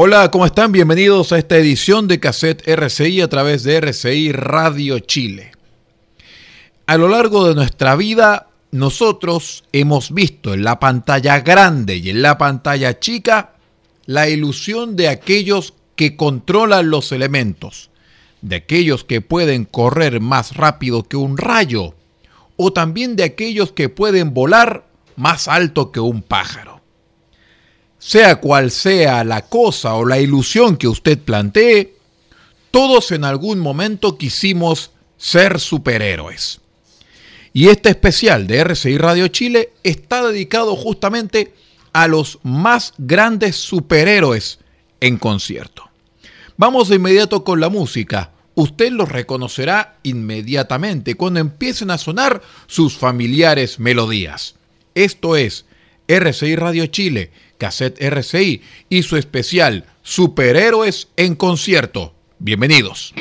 Hola, ¿cómo están? Bienvenidos a esta edición de Cassette RCI a través de RCI Radio Chile. A lo largo de nuestra vida, nosotros hemos visto en la pantalla grande y en la pantalla chica la ilusión de aquellos que controlan los elementos, de aquellos que pueden correr más rápido que un rayo, o también de aquellos que pueden volar más alto que un pájaro. Sea cual sea la cosa o la ilusión que usted plantee, todos en algún momento quisimos ser superhéroes. Y este especial de RCI Radio Chile está dedicado justamente a los más grandes superhéroes en concierto. Vamos de inmediato con la música. Usted los reconocerá inmediatamente cuando empiecen a sonar sus familiares melodías. Esto es RCI Radio Chile Cassette RCI y su especial Superhéroes en concierto. Bienvenidos.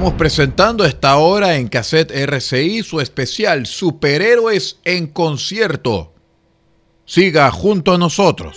Estamos presentando esta hora en Cassette RCI su especial Superhéroes en concierto. Siga junto a nosotros.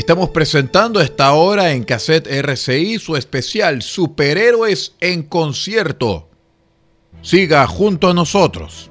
Estamos presentando esta hora en Cassette RCI su especial Superhéroes en concierto. Siga junto a nosotros.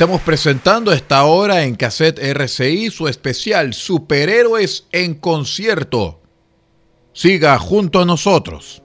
Estamos presentando esta hora en Cassette RCI su especial Superhéroes en concierto. Siga junto a nosotros.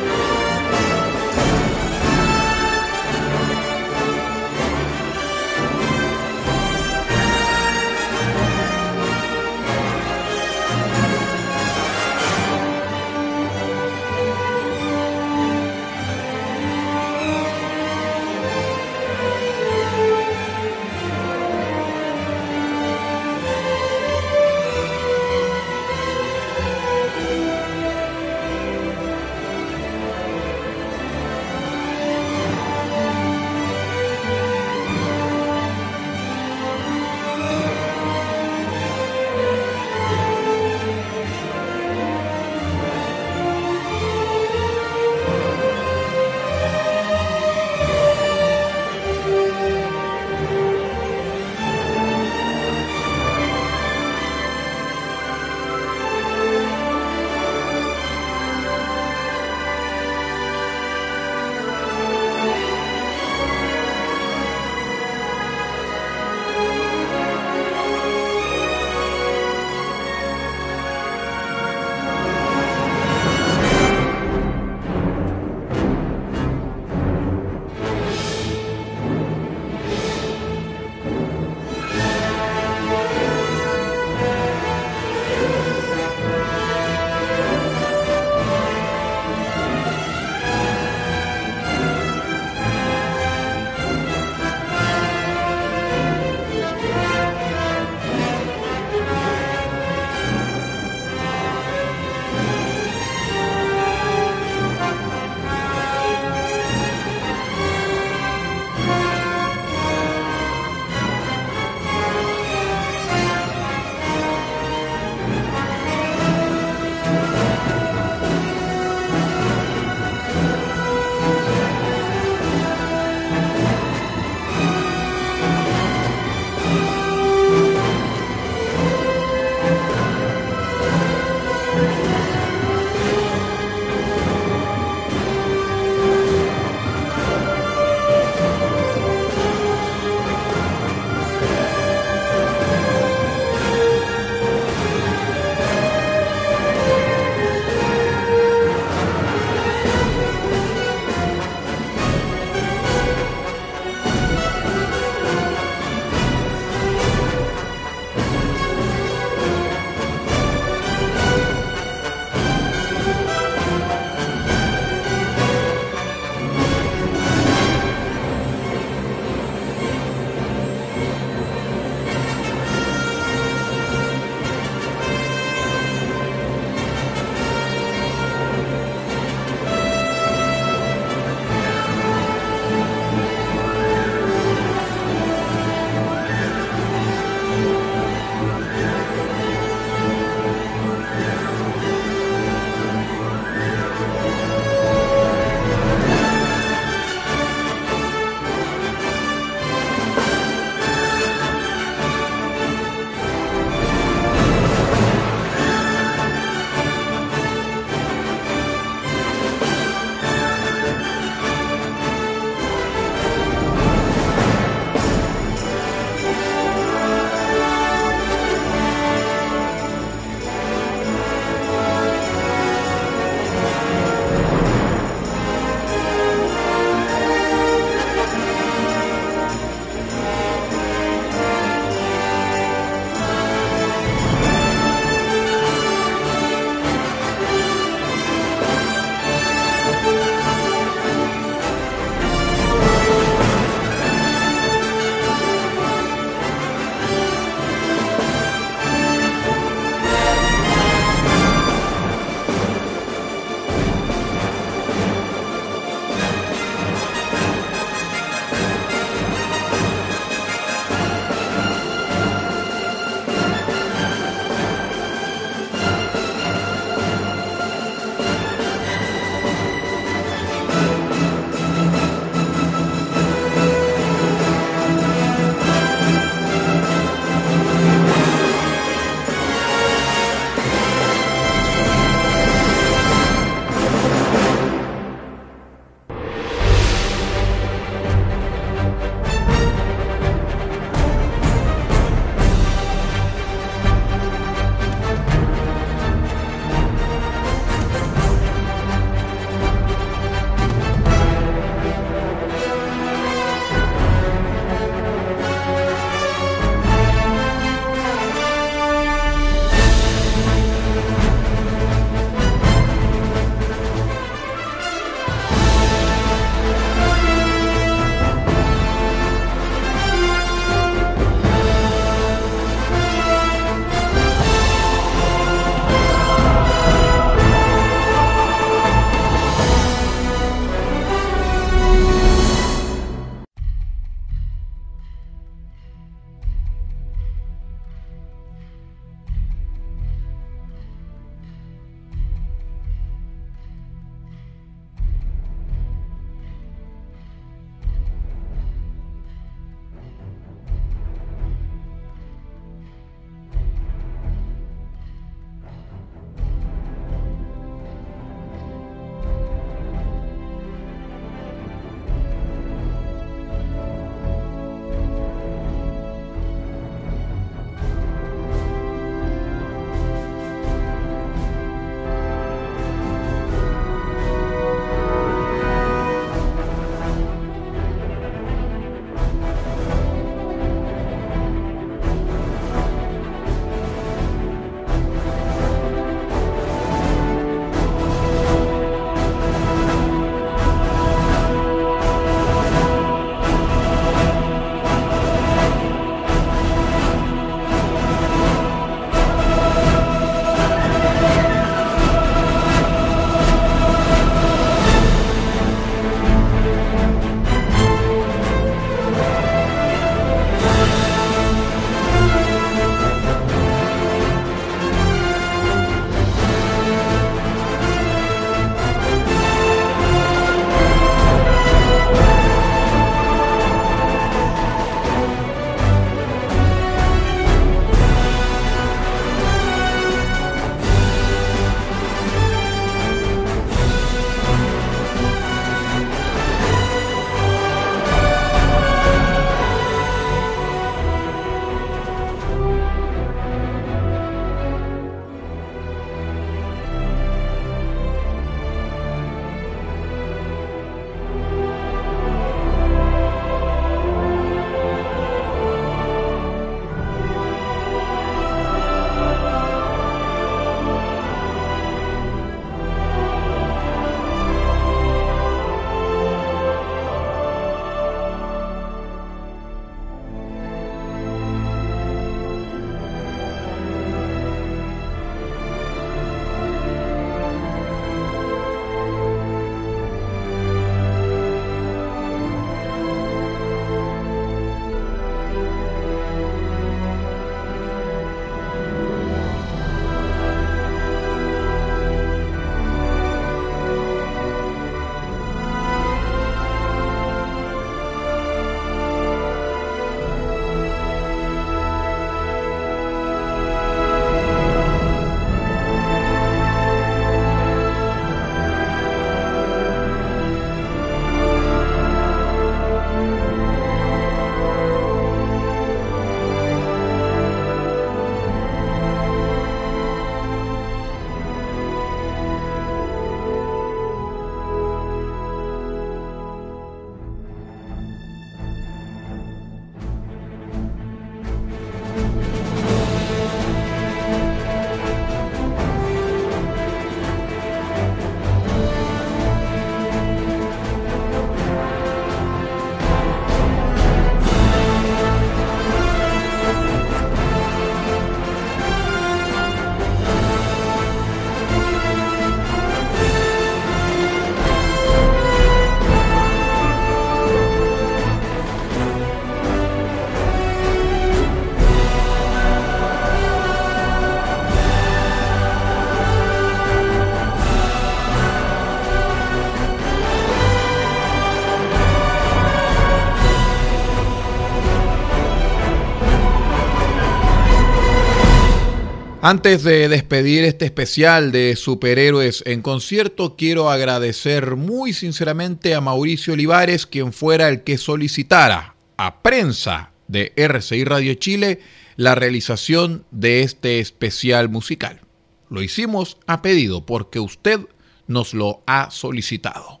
Antes de despedir este especial de superhéroes en concierto, quiero agradecer muy sinceramente a Mauricio Olivares, quien fuera el que solicitara a prensa de RCI Radio Chile la realización de este especial musical. Lo hicimos a pedido porque usted nos lo ha solicitado.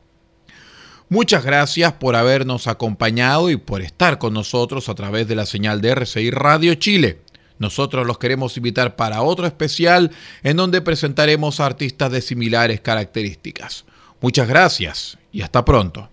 Muchas gracias por habernos acompañado y por estar con nosotros a través de la señal de RCI Radio Chile. Nosotros los queremos invitar para otro especial en donde presentaremos artistas de similares características. Muchas gracias y hasta pronto.